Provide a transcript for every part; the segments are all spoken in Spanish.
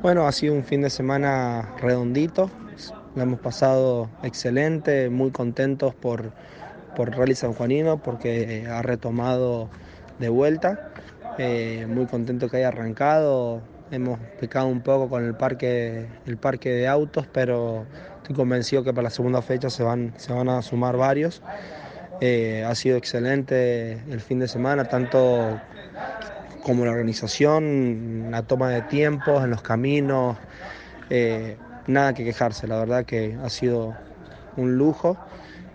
Bueno, ha sido un fin de semana redondito, lo hemos pasado excelente, muy contentos por, por Rally San Juanino porque ha retomado de vuelta, eh, muy contento que haya arrancado, hemos pecado un poco con el parque, el parque de autos, pero estoy convencido que para la segunda fecha se van, se van a sumar varios. Eh, ha sido excelente el fin de semana, tanto como la organización, la toma de tiempos en los caminos, eh, nada que quejarse, la verdad que ha sido un lujo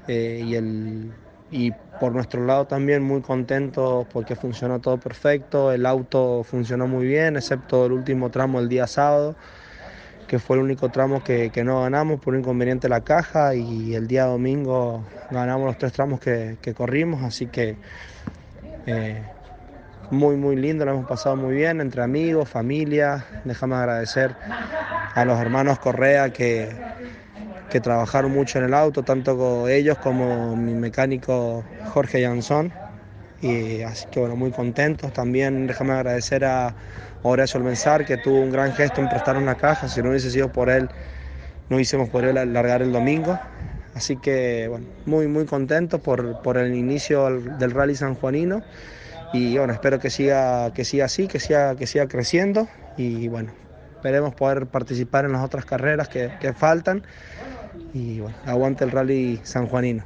eh, y, el, y por nuestro lado también muy contentos porque funcionó todo perfecto, el auto funcionó muy bien, excepto el último tramo el día sábado, que fue el único tramo que, que no ganamos por un inconveniente la caja y el día domingo ganamos los tres tramos que, que corrimos, así que... Eh, muy, muy lindo, lo hemos pasado muy bien entre amigos, familia. Déjame agradecer a los hermanos Correa que, que trabajaron mucho en el auto, tanto ellos como mi mecánico Jorge Jansón. Y así que bueno, muy contentos. También déjame agradecer a Horacio Almenzar, que tuvo un gran gesto en prestar una caja. Si no hubiese sido por él, no hubiésemos podido largar el domingo. Así que bueno, muy, muy contentos por, por el inicio del Rally San Juanino y bueno, espero que siga, que siga así, que siga, que creciendo y bueno, esperemos poder participar en las otras carreras que, que faltan y bueno, aguante el rally sanjuanino.